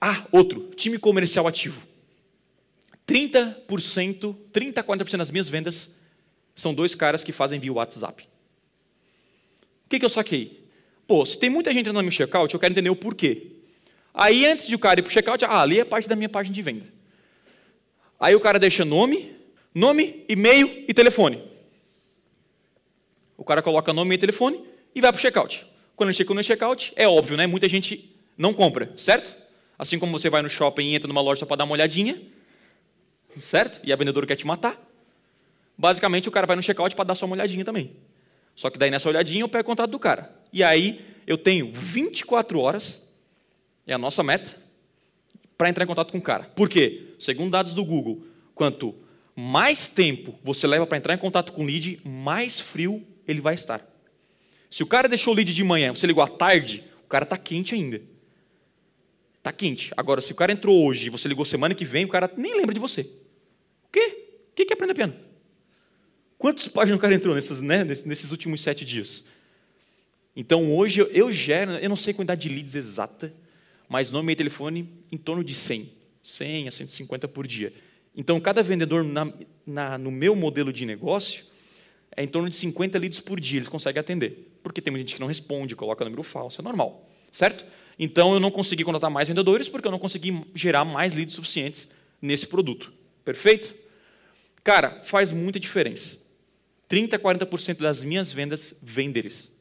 Ah, outro, time comercial ativo. 30%, 30 a 40% das minhas vendas são dois caras que fazem via WhatsApp. O que, que eu saquei? Pô, se tem muita gente entrando no meu checkout, eu quero entender o porquê. Aí, antes de o cara ir para o checkout, ah, ali é parte da minha página de venda. Aí o cara deixa nome, nome, e-mail e telefone. O cara coloca nome e telefone e vai para o checkout. Quando ele chega no checkout, é óbvio, né? Muita gente não compra, certo? Assim como você vai no shopping e entra numa loja só para dar uma olhadinha, certo? E a vendedora quer te matar. Basicamente, o cara vai no checkout para dar só uma olhadinha também. Só que daí nessa olhadinha eu pego o contato do cara. E aí eu tenho 24 horas, é a nossa meta, para entrar em contato com o cara. Por quê? Segundo dados do Google, quanto mais tempo você leva para entrar em contato com o lead, mais frio ele vai estar. Se o cara deixou o lead de manhã, você ligou à tarde, o cara está quente ainda. Está quente. Agora, se o cara entrou hoje e você ligou semana que vem, o cara nem lembra de você. O quê? O que é aprender piano? Quantas páginas o cara entrou nesses, né, nesses últimos sete dias? Então, hoje eu gero, eu não sei a quantidade de leads exata, mas nome e telefone em torno de 100. 100 a 150 por dia. Então, cada vendedor na, na, no meu modelo de negócio é em torno de 50 leads por dia, eles conseguem atender. Porque tem muita gente que não responde, coloca número falso, é normal. Certo? Então, eu não consegui contratar mais vendedores porque eu não consegui gerar mais leads suficientes nesse produto. Perfeito? Cara, faz muita diferença. 30% a 40% das minhas vendas vêm deles.